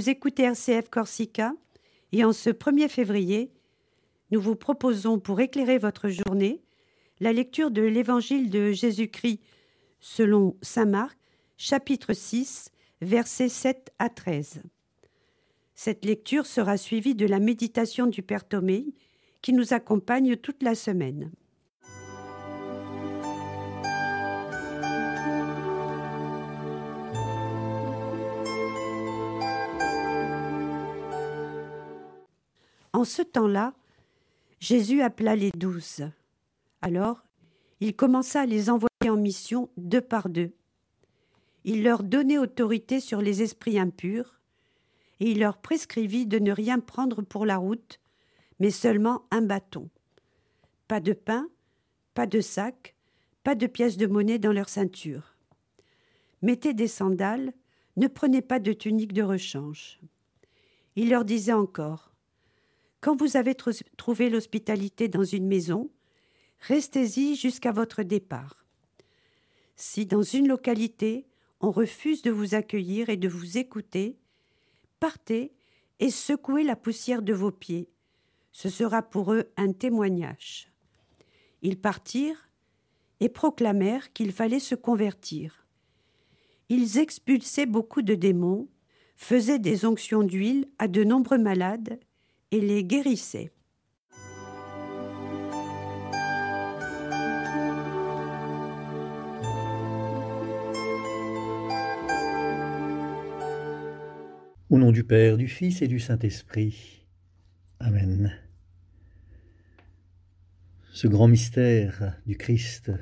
Vous écoutez RCF Corsica et en ce 1er février, nous vous proposons pour éclairer votre journée la lecture de l'Évangile de Jésus-Christ selon Saint Marc, chapitre 6, versets 7 à 13. Cette lecture sera suivie de la méditation du Père Thomé qui nous accompagne toute la semaine. En ce temps-là, Jésus appela les douze. Alors, il commença à les envoyer en mission deux par deux. Il leur donnait autorité sur les esprits impurs, et il leur prescrivit de ne rien prendre pour la route, mais seulement un bâton. Pas de pain, pas de sac, pas de pièces de monnaie dans leur ceinture. Mettez des sandales, ne prenez pas de tunique de rechange. Il leur disait encore quand vous avez trouvé l'hospitalité dans une maison, restez-y jusqu'à votre départ. Si dans une localité on refuse de vous accueillir et de vous écouter, partez et secouez la poussière de vos pieds. Ce sera pour eux un témoignage. Ils partirent et proclamèrent qu'il fallait se convertir. Ils expulsaient beaucoup de démons, faisaient des onctions d'huile à de nombreux malades et les guérissait. Au nom du Père, du Fils et du Saint-Esprit. Amen. Ce grand mystère du Christ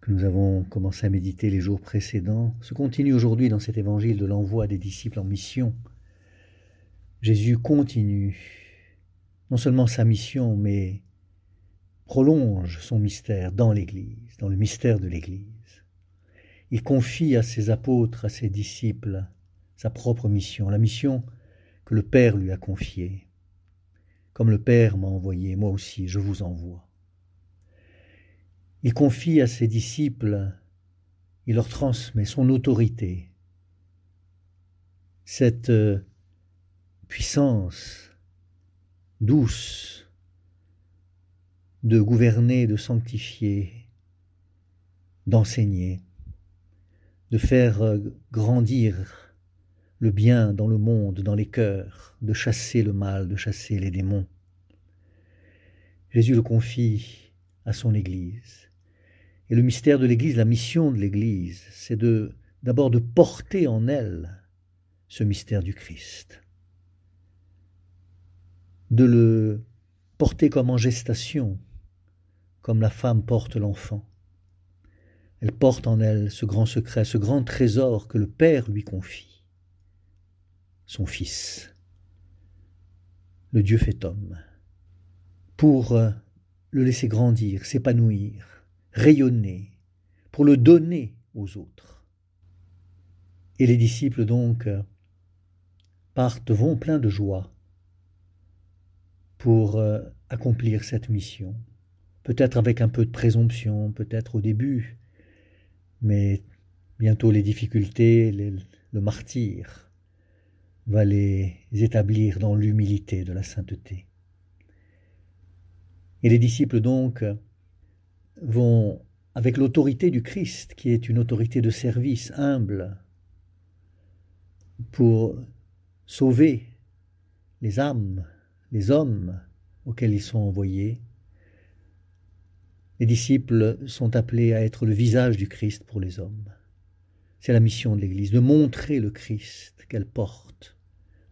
que nous avons commencé à méditer les jours précédents se continue aujourd'hui dans cet évangile de l'envoi des disciples en mission Jésus continue non seulement sa mission, mais prolonge son mystère dans l'Église, dans le mystère de l'Église. Il confie à ses apôtres, à ses disciples, sa propre mission, la mission que le Père lui a confiée. Comme le Père m'a envoyé, moi aussi je vous envoie. Il confie à ses disciples, il leur transmet son autorité, cette puissance douce de gouverner, de sanctifier, d'enseigner, de faire euh, grandir le bien dans le monde, dans les cœurs, de chasser le mal, de chasser les démons. Jésus le confie à son Église. Et le mystère de l'Église, la mission de l'Église, c'est de d'abord de porter en elle ce mystère du Christ de le porter comme en gestation, comme la femme porte l'enfant. Elle porte en elle ce grand secret, ce grand trésor que le Père lui confie, son Fils, le Dieu fait homme, pour euh, le laisser grandir, s'épanouir, rayonner, pour le donner aux autres. Et les disciples donc euh, partent, vont pleins de joie, pour euh, accomplir cette mission. Peut-être avec un peu de présomption, peut-être au début, mais bientôt les difficultés, le martyr va les établir dans l'humilité de la sainteté. Et les disciples donc vont, avec l'autorité du Christ, qui est une autorité de service humble, pour sauver les âmes les hommes auxquels ils sont envoyés. Les disciples sont appelés à être le visage du Christ pour les hommes. C'est la mission de l'Église, de montrer le Christ qu'elle porte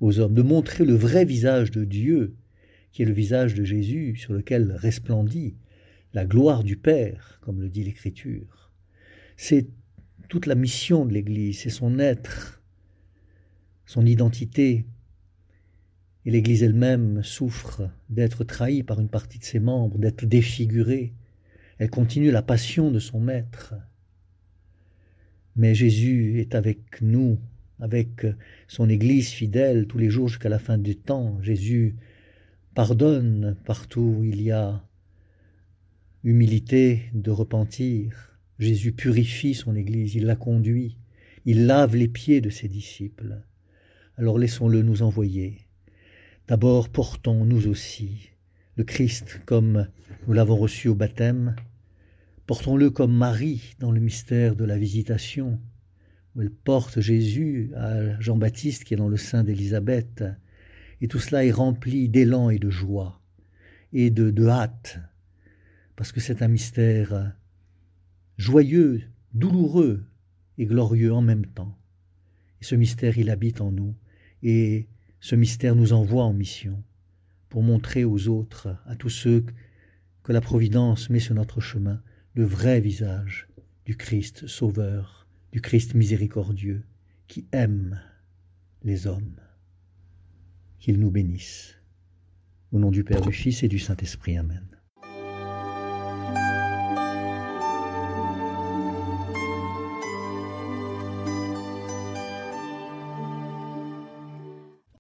aux hommes, de montrer le vrai visage de Dieu, qui est le visage de Jésus, sur lequel resplendit la gloire du Père, comme le dit l'Écriture. C'est toute la mission de l'Église, c'est son être, son identité, et l'Église elle-même souffre d'être trahie par une partie de ses membres, d'être défigurée. Elle continue la passion de son Maître. Mais Jésus est avec nous, avec son Église fidèle tous les jours jusqu'à la fin du temps. Jésus pardonne partout où il y a humilité de repentir. Jésus purifie son Église, il la conduit, il lave les pieds de ses disciples alors laissons-le nous envoyer. D'abord portons nous aussi le Christ comme nous l'avons reçu au baptême, portons-le comme Marie dans le mystère de la visitation, où elle porte Jésus à Jean-Baptiste qui est dans le sein d'Élisabeth, et tout cela est rempli d'élan et de joie et de, de hâte, parce que c'est un mystère joyeux, douloureux et glorieux en même temps. Et ce mystère, il habite en nous, et ce mystère nous envoie en mission pour montrer aux autres, à tous ceux que la Providence met sur notre chemin, le vrai visage du Christ sauveur, du Christ miséricordieux, qui aime les hommes. Qu'il nous bénisse. Au nom du Père, du Fils et du Saint-Esprit. Amen.